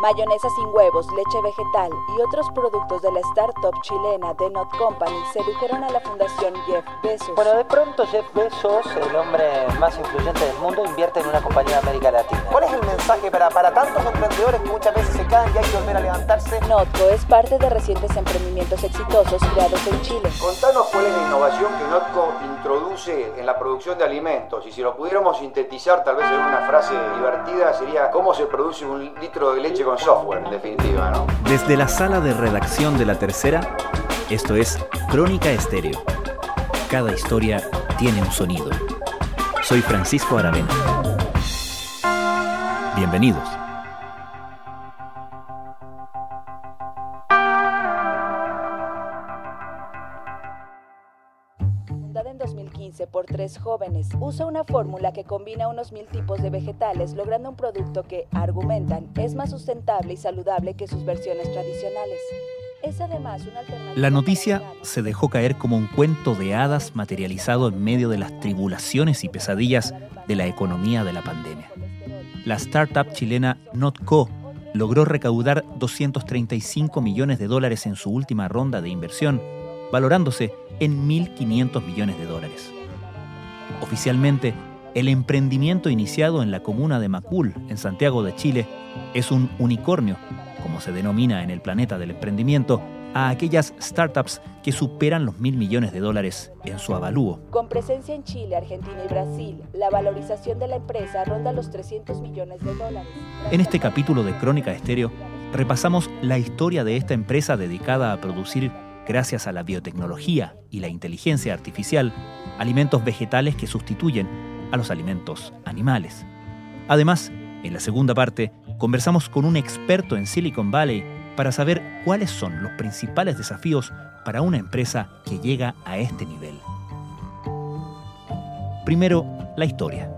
Mayonesa sin huevos, leche vegetal y otros productos de la startup chilena The Not Company sedujeron a la fundación Jeff Bezos. Bueno, de pronto Jeff Bezos, el hombre más influyente del mundo, invierte en una compañía de América Latina. ¿Cuál es el mensaje para, para tantos emprendedores que muchas veces se caen y hay que volver a levantarse? Notco es parte de recientes emprendimientos exitosos creados en Chile. Contanos cuál es la innovación que Notco introduce en la producción de alimentos y si lo pudiéramos sintetizar tal vez en una frase divertida sería cómo se produce un litro de leche con software, en definitiva. Desde la sala de redacción de La Tercera, esto es Crónica Estéreo. Cada historia tiene un sonido. Soy Francisco Aravena. Bienvenidos. Usa una fórmula que combina unos mil tipos de vegetales, logrando un producto que, argumentan, es más sustentable y saludable que sus versiones tradicionales. Es además una alternativa La noticia se dejó caer como un cuento de hadas materializado en medio de las tribulaciones y pesadillas de la economía de la pandemia. La startup chilena Notco logró recaudar 235 millones de dólares en su última ronda de inversión, valorándose en 1.500 millones de dólares. Oficialmente, el emprendimiento iniciado en la comuna de Macul, en Santiago de Chile, es un unicornio, como se denomina en el planeta del emprendimiento, a aquellas startups que superan los mil millones de dólares en su avalúo. Con presencia en Chile, Argentina y Brasil, la valorización de la empresa ronda los 300 millones de dólares. En este capítulo de Crónica Estéreo, repasamos la historia de esta empresa dedicada a producir, gracias a la biotecnología y la inteligencia artificial, alimentos vegetales que sustituyen a los alimentos animales. Además, en la segunda parte, conversamos con un experto en Silicon Valley para saber cuáles son los principales desafíos para una empresa que llega a este nivel. Primero, la historia.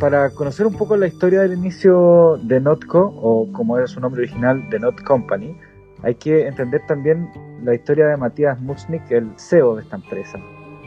Para conocer un poco la historia del inicio de Notco, o como era su nombre original, The Not Company, hay que entender también la historia de Matías Muchnik, el CEO de esta empresa.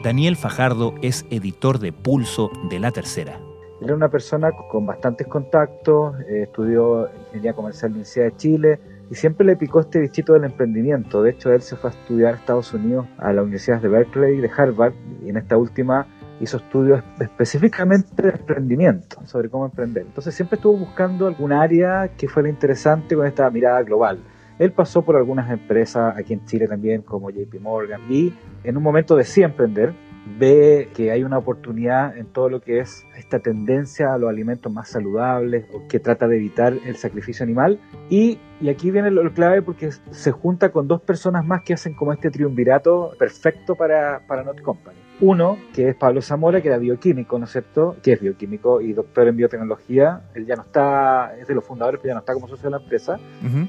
Daniel Fajardo es editor de Pulso de La Tercera. Era una persona con bastantes contactos, eh, estudió ingeniería comercial en la Universidad de Chile y siempre le picó este bichito del emprendimiento. De hecho, él se fue a estudiar a Estados Unidos a la Universidad de Berkeley y de Harvard y en esta última hizo estudios específicamente de emprendimiento, sobre cómo emprender. Entonces siempre estuvo buscando algún área que fuera interesante con esta mirada global. Él pasó por algunas empresas aquí en Chile también, como JP Morgan, y en un momento decide emprender, ve que hay una oportunidad en todo lo que es esta tendencia a los alimentos más saludables, que trata de evitar el sacrificio animal, y, y aquí viene lo, lo clave porque se junta con dos personas más que hacen como este triunvirato perfecto para, para Not Company. Uno, que es Pablo Zamora, que era bioquímico, ¿no es cierto? Que es bioquímico y doctor en biotecnología. Él ya no está, es de los fundadores, pero ya no está como socio de la empresa.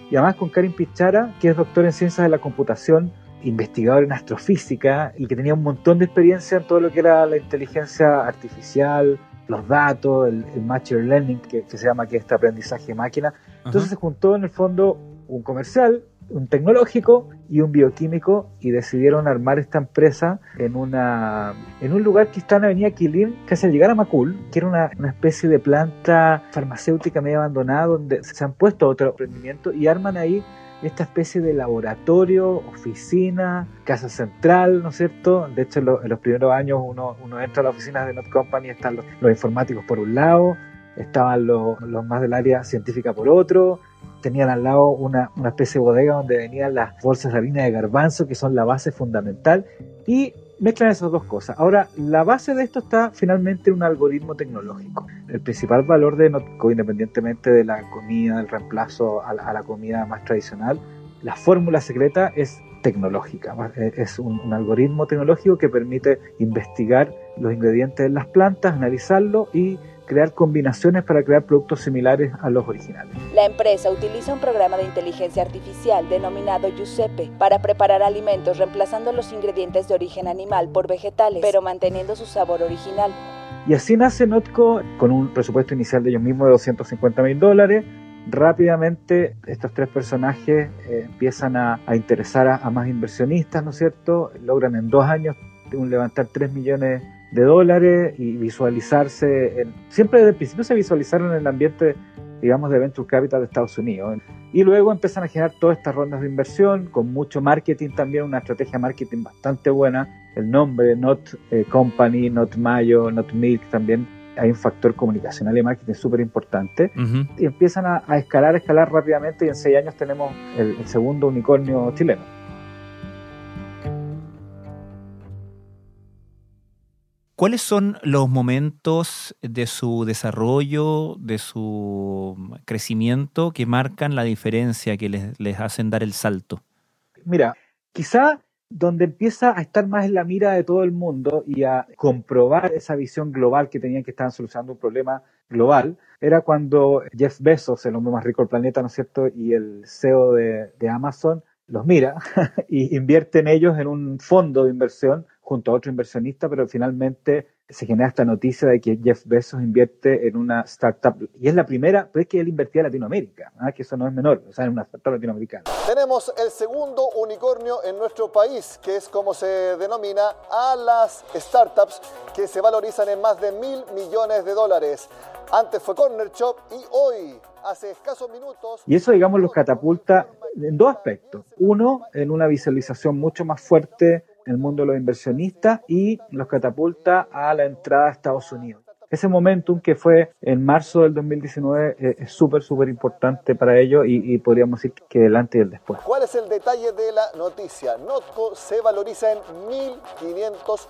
Y además con Karin Pichara, que es doctor en ciencias de la computación, investigador en astrofísica y que tenía un montón de experiencia en todo lo que era la inteligencia artificial, los datos, el, el machine learning, que, que se llama que este aprendizaje de máquina. Entonces se juntó en el fondo un comercial, un tecnológico y un bioquímico y decidieron armar esta empresa en una en un lugar que está en Avenida Quilín, casi al llegar a Macul, que era una, especie de planta farmacéutica medio abandonada donde se han puesto otro emprendimiento y arman ahí esta especie de laboratorio, oficina, casa central, ¿no es cierto? De hecho, en, lo- en los primeros años uno, uno entra a la oficina de Not Company, están los, los informáticos por un lado, estaban los, los más del área científica por otro, tenían al lado una, una especie de bodega donde venían las bolsas de harina de garbanzo, que son la base fundamental, y mezclan esas dos cosas. Ahora, la base de esto está finalmente en un algoritmo tecnológico. El principal valor de Notco, independientemente de la comida, del reemplazo a la, a la comida más tradicional, la fórmula secreta es tecnológica. Es un, un algoritmo tecnológico que permite investigar los ingredientes en las plantas, analizarlo y crear combinaciones para crear productos similares a los originales. La empresa utiliza un programa de inteligencia artificial denominado Giuseppe para preparar alimentos reemplazando los ingredientes de origen animal por vegetales, pero manteniendo su sabor original. Y así nace Notco con un presupuesto inicial de ellos mismos de 250 mil dólares. Rápidamente estos tres personajes eh, empiezan a, a interesar a, a, más inversionistas, ¿no es cierto? Logran en dos años un, levantar 3 millones de dólares y visualizarse, siempre desde el principio se visualizaron en el ambiente, digamos, de Venture Capital de Estados Unidos. Y luego empiezan a generar todas estas rondas de inversión, con mucho marketing también, una estrategia de marketing bastante buena. El nombre, Not eh, Company, Not Mayo, Not Milk también hay un factor comunicacional y marketing súper importante. Y empiezan a, escalar, a escalar rápidamente y en seis años tenemos el segundo unicornio chileno. ¿Cuáles son los momentos de su desarrollo, de su crecimiento que marcan la diferencia, que les, hacen dar el salto? Mira, quizá donde empieza a estar más en la mira de todo el mundo y a comprobar esa visión global que tenían que estaban solucionando un problema global, era cuando Jeff Bezos, el hombre más rico del planeta, ¿no es cierto?, y el CEO de, de Amazon, los mira y invierte en ellos en un fondo de inversión junto a otro inversionista, pero finalmente se genera esta noticia de que Jeff Bezos invierte en una startup y es la primera, pero es que él invertía en Latinoamérica, ¿ah? que eso no es menor, o sea, en una startup latinoamericana. Tenemos el segundo unicornio en nuestro país, que es como se denomina a las startups que se valorizan en más de mil millones de dólares. Antes fue Corner Shop y hoy, hace escasos minutos... Y eso, digamos, los catapulta en dos aspectos. Uno, en una visualización mucho más fuerte el mundo de los inversionistas y los catapulta a la entrada a Estados Unidos. Ese momentum que fue en marzo del 2019 eh, es súper, súper importante para ellos y, podríamos decir que delante y el después. ¿Cuál es el detalle de la noticia? Notco se valoriza en 1.500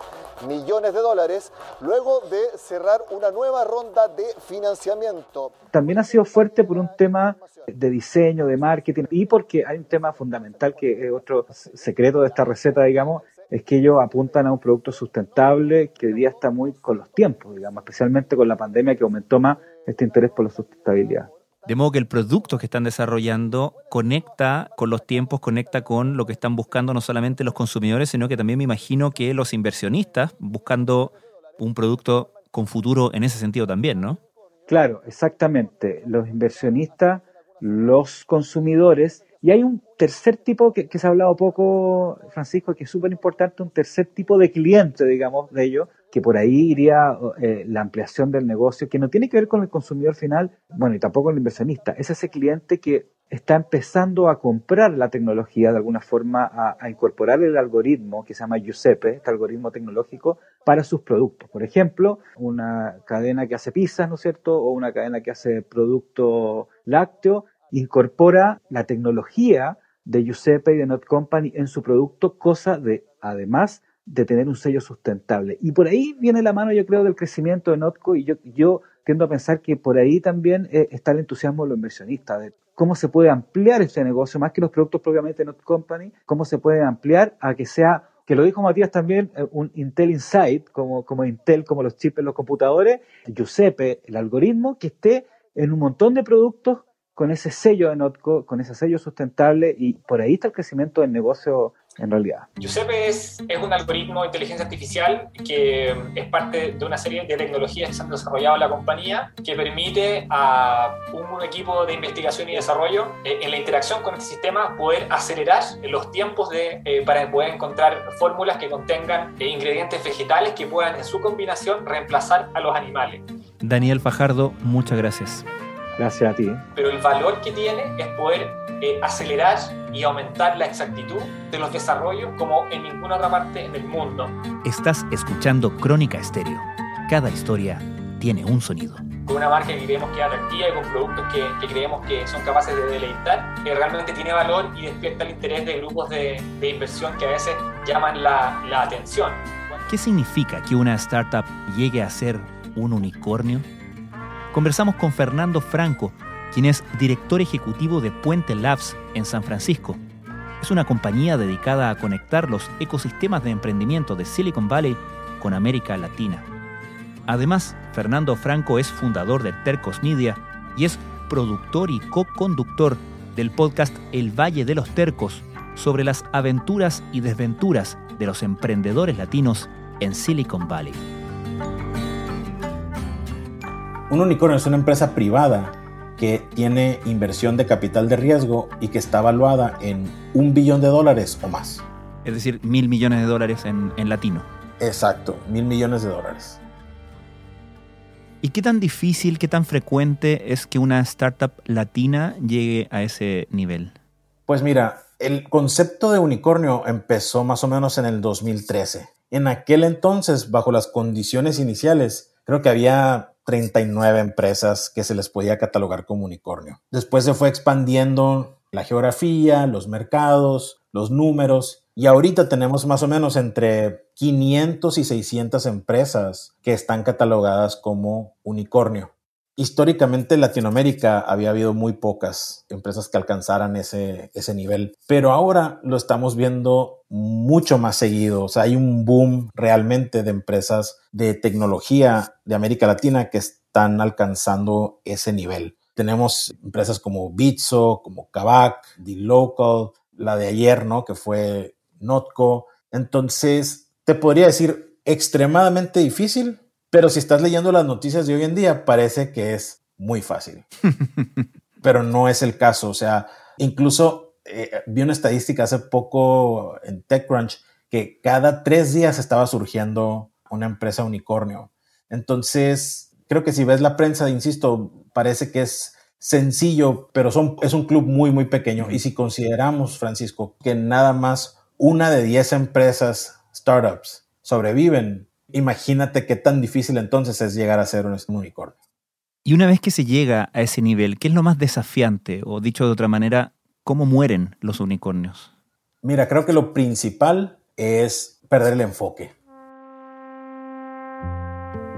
millones de dólares luego de cerrar una nueva ronda de financiamiento. También ha sido fuerte por un tema de diseño, de marketing y porque hay un tema fundamental que es otro secreto de esta receta, digamos, es que ellos apuntan a un producto sustentable que hoy día está muy con los tiempos, digamos, especialmente con la pandemia que aumentó más este interés por la sustentabilidad. De modo que el producto que están desarrollando conecta con los tiempos, conecta con lo que están buscando no solamente los consumidores, sino que también me imagino que los inversionistas buscando un producto con futuro en ese sentido también, ¿no? Claro, exactamente. Los inversionistas, los consumidores y hay un tercer tipo que, se ha hablado poco, Francisco, que es súper importante, un tercer tipo de cliente, digamos, de ellos, que por ahí iría eh, la ampliación del negocio, que no tiene que ver con el consumidor final, bueno, y tampoco con el inversionista. Es ese cliente que está empezando a comprar la tecnología de alguna forma, a, a, incorporar el algoritmo que se llama Giuseppe, este algoritmo tecnológico, para sus productos. Por ejemplo, una cadena que hace pizzas, ¿no es cierto? O una cadena que hace producto lácteo incorpora la tecnología de Giuseppe y de Not Company en su producto, cosa de, además, de tener un sello sustentable. Y por ahí viene la mano, yo creo, del crecimiento de Notco y yo, yo tiendo a pensar que por ahí también eh, está el entusiasmo de los inversionistas, de cómo se puede ampliar este negocio, más que los productos propiamente de Not Company, cómo se puede ampliar a que sea, que lo dijo Matías también, eh, un Intel Insight, como, como Intel, como los chips en los computadores, Giuseppe, el algoritmo, que esté en un montón de productos con ese sello de Notco, con ese sello sustentable y por ahí está el crecimiento del negocio en realidad. Giuseppe es, es un algoritmo de inteligencia artificial que es parte de una serie de tecnologías que se han desarrollado en la compañía que permite a un equipo de investigación y desarrollo eh, en la interacción con este sistema poder acelerar los tiempos de, eh, para poder encontrar fórmulas que contengan eh, ingredientes vegetales que puedan en su combinación reemplazar a los animales. Daniel Fajardo, muchas gracias. Gracias a ti. Pero el valor que tiene es poder eh, acelerar y aumentar la exactitud de los desarrollos como en ninguna otra parte del mundo. Estás escuchando Crónica Estéreo. Cada historia tiene un sonido. Con una marca que creemos que es atractiva y con productos que, creemos que son capaces de deleitar, que realmente tiene valor y despierta el interés de grupos de, de inversión que a veces llaman la, la atención. ¿Qué significa que una startup llegue a ser un unicornio? Conversamos con Fernando Franco, quien es director ejecutivo de Puente Labs en San Francisco. Es una compañía dedicada a conectar los ecosistemas de emprendimiento de Silicon Valley con América Latina. Además, Fernando Franco es fundador de Tercos Media y es productor y co-conductor del podcast El Valle de los Tercos sobre las aventuras y desventuras de los emprendedores latinos en Silicon Valley. Un unicornio es una empresa privada que tiene inversión de capital de riesgo y que está evaluada en un billón de dólares o más. Es decir, mil millones de dólares en, latino. Exacto, mil millones de dólares. ¿Y qué tan difícil, qué tan frecuente es que una startup latina llegue a ese nivel? Pues mira, el concepto de unicornio empezó más o menos en el 2013. En aquel entonces, bajo las condiciones iniciales, creo que había 39 empresas que se les podía catalogar como unicornio. Después se fue expandiendo la geografía, los mercados, los números y ahorita tenemos más o menos entre 500 y 600 empresas que están catalogadas como unicornio. Históricamente en Latinoamérica había habido muy pocas empresas que alcanzaran ese, ese nivel, pero ahora lo estamos viendo mucho más seguido. O sea, hay un boom realmente de empresas de tecnología de América Latina que están alcanzando ese nivel. Tenemos empresas como Bitso, como Kavak, The Local, la de ayer, ¿no? Que fue Notco. Entonces, te podría decir extremadamente difícil, pero si estás leyendo las noticias de hoy en día, parece que es muy fácil. pero no es el caso. O sea, incluso eh, vi una estadística hace poco en TechCrunch que cada tres días estaba surgiendo una empresa unicornio. Entonces, creo que si ves la prensa, insisto, parece que es sencillo, pero son, es un club muy, muy pequeño. Y si consideramos, Francisco, que nada más una de diez empresas, startups, sobreviven, imagínate qué tan difícil entonces es llegar a ser un unicornio. Y una vez que se llega a ese nivel, ¿qué es lo más desafiante? O dicho de otra manera, ¿cómo mueren los unicornios? Mira, creo que lo principal es perder el enfoque.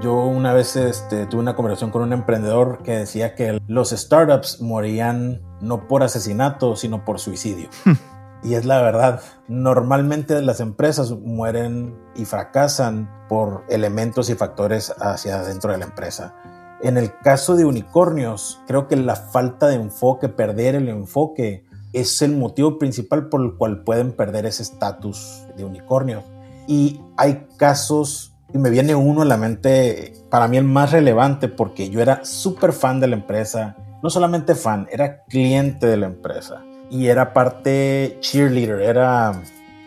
Yo una vez este, tuve una conversación con un emprendedor que decía que los startups morían no por asesinato, sino por suicidio. Y es la verdad, normalmente las empresas mueren y fracasan por elementos y factores hacia adentro de la empresa. En el caso de unicornios, creo que la falta de enfoque, perder el enfoque, es el motivo principal por el cual pueden perder ese estatus de unicornio. Y hay casos, y me viene uno a la mente, para mí el más relevante, porque yo era súper fan de la empresa, no solamente fan, era cliente de la empresa y era parte cheerleader, era,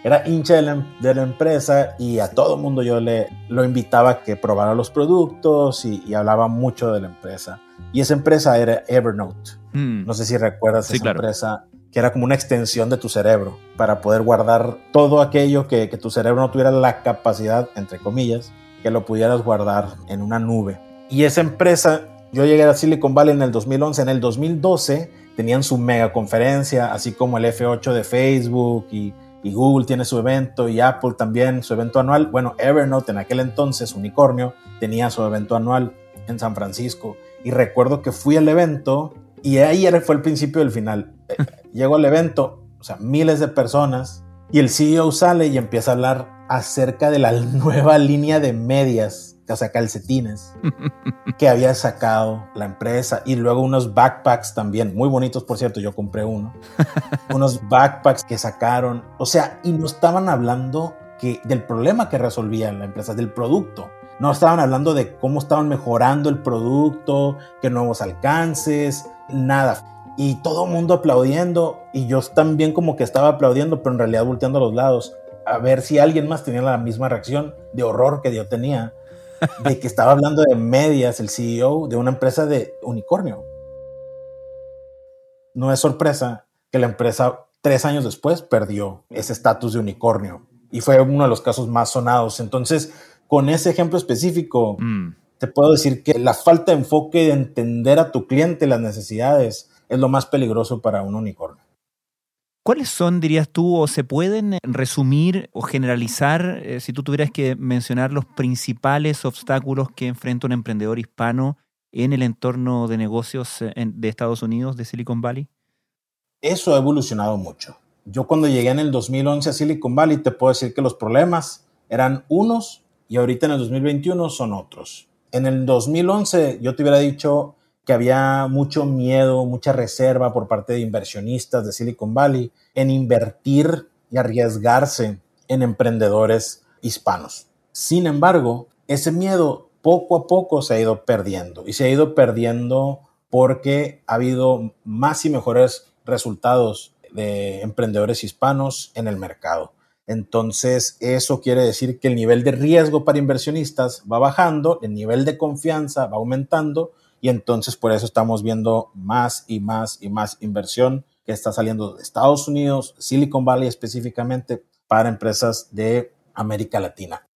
era hincha de la, empresa y a todo mundo yo le lo invitaba a que probara los productos y, hablaba mucho de la empresa. Y esa empresa era Evernote. Hmm. No sé si recuerdas esa empresa que era como una extensión de tu cerebro para poder guardar todo aquello que, que tu cerebro no tuviera la capacidad, entre comillas, que lo pudieras guardar en una nube. Y esa empresa, yo llegué a Silicon Valley en el 2011, en el 2012 tenían su mega conferencia, así como el F8 de Facebook y, Google tiene su evento y Apple también su evento anual. Bueno, Evernote en aquel entonces, Unicornio, tenía su evento anual en San Francisco. Y recuerdo que fui al evento y ahí fue el principio del final. Eh, llego al evento, o sea, miles de personas, y el CEO sale y empieza a hablar acerca de la nueva línea de medias sea, calcetines que había sacado la empresa y luego unos backpacks también, muy bonitos por cierto, yo compré uno, unos backpacks que sacaron, o sea, y no estaban hablando que, del problema que resolvía la empresa, del producto. No estaban hablando de cómo estaban mejorando el producto, qué nuevos alcances, nada. Y todo el mundo aplaudiendo y yo también como que estaba aplaudiendo, pero en realidad volteando a los lados a ver si alguien más tenía la misma reacción de horror que yo tenía de que estaba hablando de medias, el CEO de una empresa de unicornio. No es sorpresa que la empresa tres años después perdió ese estatus de unicornio y fue uno de los casos más sonados. Entonces, con ese ejemplo específico, mm. te puedo decir que la falta de enfoque de entender a tu cliente las necesidades es lo más peligroso para un unicornio. ¿Cuáles son, dirías tú, o se pueden eh, resumir o generalizar, eh, si tú tuvieras que mencionar los principales obstáculos que enfrenta un emprendedor hispano en el entorno de negocios eh, de Estados Unidos, de Silicon Valley? Eso ha evolucionado mucho. Yo cuando llegué en el 2011 a Silicon Valley te puedo decir que los problemas eran unos y ahorita en el 2021 son otros. En el 2011 yo te hubiera dicho que había mucho miedo, mucha reserva por parte de inversionistas de Silicon Valley en invertir y arriesgarse en emprendedores hispanos. Sin embargo, ese miedo poco a poco se ha ido perdiendo y se ha ido perdiendo porque ha habido más y mejores resultados de emprendedores hispanos en el mercado. Entonces, eso quiere decir que el nivel de riesgo para inversionistas va bajando, el nivel de confianza va aumentando y entonces por eso estamos viendo más y más y más inversión que está saliendo de Estados Unidos, Silicon Valley específicamente, para empresas de América Latina.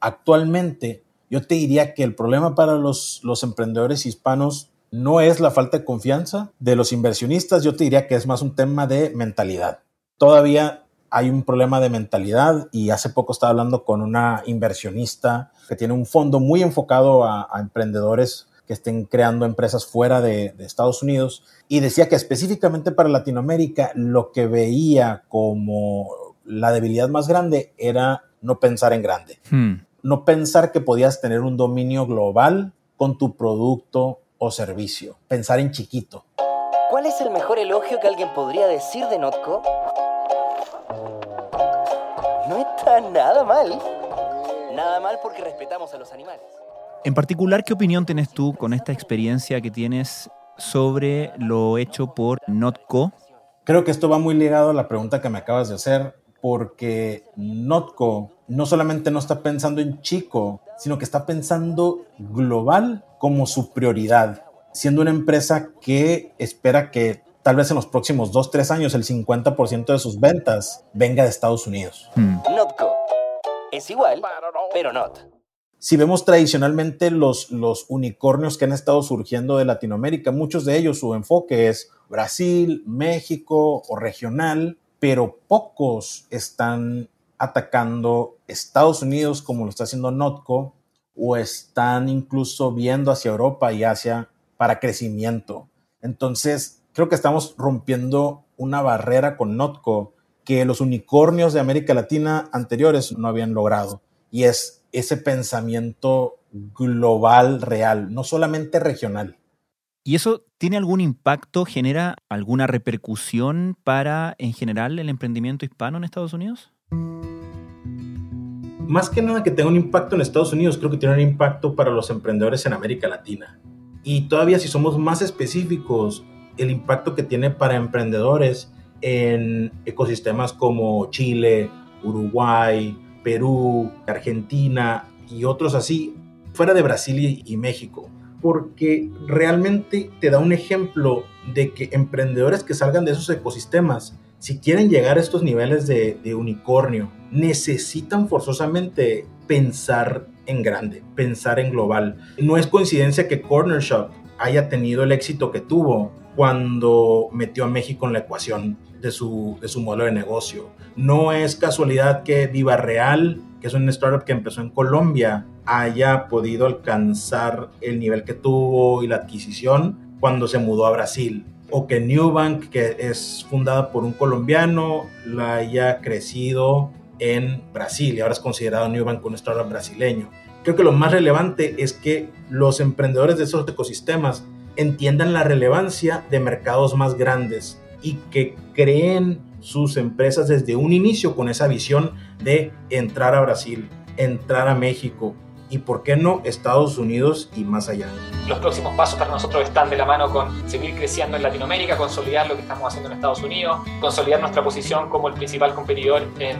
Actualmente, yo te diría que el problema para los, emprendedores hispanos no es la falta de confianza de los inversionistas, yo te diría que es más un tema de mentalidad. Todavía hay un problema de mentalidad y hace poco estaba hablando con una inversionista que tiene un fondo muy enfocado a, emprendedores que estén creando empresas fuera de, Estados Unidos y decía que específicamente para Latinoamérica lo que veía como la debilidad más grande era no pensar en grande, hmm. no pensar que podías tener un dominio global con tu producto o servicio, pensar en chiquito. ¿Cuál es el mejor elogio que alguien podría decir de Notco? No está nada mal. Nada mal porque respetamos a los animales. En particular, ¿qué opinión tienes tú con esta experiencia que tienes sobre lo hecho por Notco? Creo que esto va muy ligado a la pregunta que me acabas de hacer, porque Notco no solamente no está pensando en chico, sino que está pensando global como su prioridad, siendo una empresa que espera que tal vez en los próximos 2, 3 años el 50% de sus ventas venga de Estados Unidos. Hmm. Notco. Es igual, pero not. Si vemos tradicionalmente los, unicornios que han estado surgiendo de Latinoamérica, muchos de ellos su enfoque es Brasil, México o regional, pero pocos están atacando Estados Unidos como lo está haciendo Notco o están incluso viendo hacia Europa y Asia para crecimiento. Entonces, creo que estamos rompiendo una barrera con Notco que los unicornios de América Latina anteriores no habían logrado. Y es ese pensamiento global real, no solamente regional. ¿Y eso tiene algún impacto, genera alguna repercusión para, en general, el emprendimiento hispano en Estados Unidos? Más que nada que tenga un impacto en Estados Unidos, creo que tiene un impacto para los emprendedores en América Latina. Y todavía si somos más específicos, el impacto que tiene para emprendedores en ecosistemas como Chile, Uruguay, Perú, Argentina y otros así, fuera de Brasil y, México, porque realmente te da un ejemplo de que emprendedores que salgan de esos ecosistemas, si quieren llegar a estos niveles de, de unicornio, necesitan forzosamente pensar en grande, pensar en global. No es coincidencia que Corner Shop haya tenido el éxito que tuvo cuando metió a México en la ecuación de su, de su modelo de negocio. No es casualidad que Viva Real, que es un startup que empezó en Colombia, haya podido alcanzar el nivel que tuvo y la adquisición cuando se mudó a Brasil. O que Newbank, que es fundada por un colombiano, la haya crecido en Brasil y ahora es considerado Newbank un startup brasileño. Creo que lo más relevante es que los emprendedores de esos ecosistemas entiendan la relevancia de mercados más grandes y que creen sus empresas desde un inicio con esa visión de entrar a Brasil, entrar a México y, ¿por qué no, Estados Unidos y más allá? Los próximos pasos para nosotros están de la mano con seguir creciendo en Latinoamérica, consolidar lo que estamos haciendo en Estados Unidos, consolidar nuestra posición como el principal competidor en,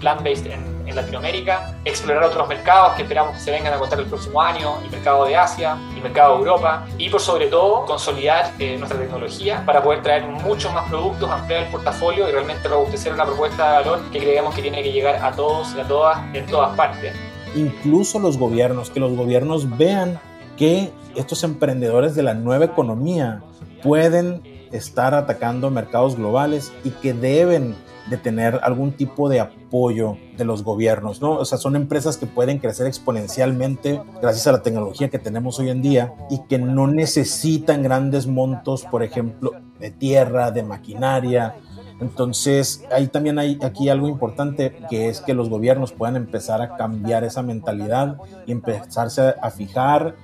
plant-based Latinoamérica, explorar otros mercados que esperamos que se vengan a contar el próximo año, el mercado de Asia, el mercado de Europa y por sobre todo consolidar eh, nuestra tecnología para poder traer muchos más productos, ampliar el portafolio y realmente robustecer una propuesta de valor que creemos que tiene que llegar a todos y a todas en todas partes. Incluso los gobiernos, que los gobiernos vean que estos emprendedores de la nueva economía pueden estar atacando mercados globales y que deben de tener algún tipo de apoyo de los gobiernos, ¿no? O sea, son empresas que pueden crecer exponencialmente gracias a la tecnología que tenemos hoy en día y que no necesitan grandes montos, por ejemplo, de tierra, de maquinaria. Entonces, ahí también hay aquí algo importante que es que los gobiernos puedan empezar a cambiar esa mentalidad y empezarse a fijar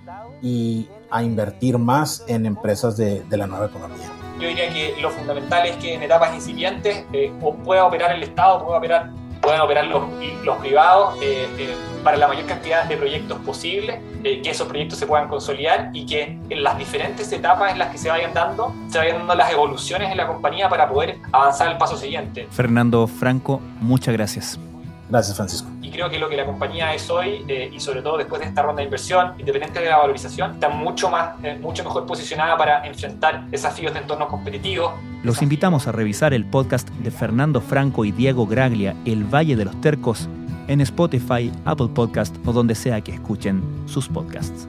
y a invertir más en empresas de, de la nueva economía yo diría que lo fundamental es que en etapas incipientes eh, pueda operar el Estado, pueda operar, puedan operar los, los privados eh, eh, para la mayor cantidad de proyectos posibles, que esos proyectos se puedan consolidar y que en las diferentes etapas en las que se vayan dando, se vayan dando las evoluciones en la compañía para poder avanzar al paso siguiente. Fernando Franco, muchas gracias. Gracias, Francisco. Creo que lo que la compañía es hoy, eh, y sobre todo después de esta ronda de inversión, independiente de la valorización, está mucho, más, eh, mucho mejor posicionada para enfrentar desafíos de entornos competitivos. Los invitamos a revisar el podcast de Fernando Franco y Diego Graglia, El Valle de los Tercos, en Spotify, Apple Podcast o donde sea que escuchen sus podcasts.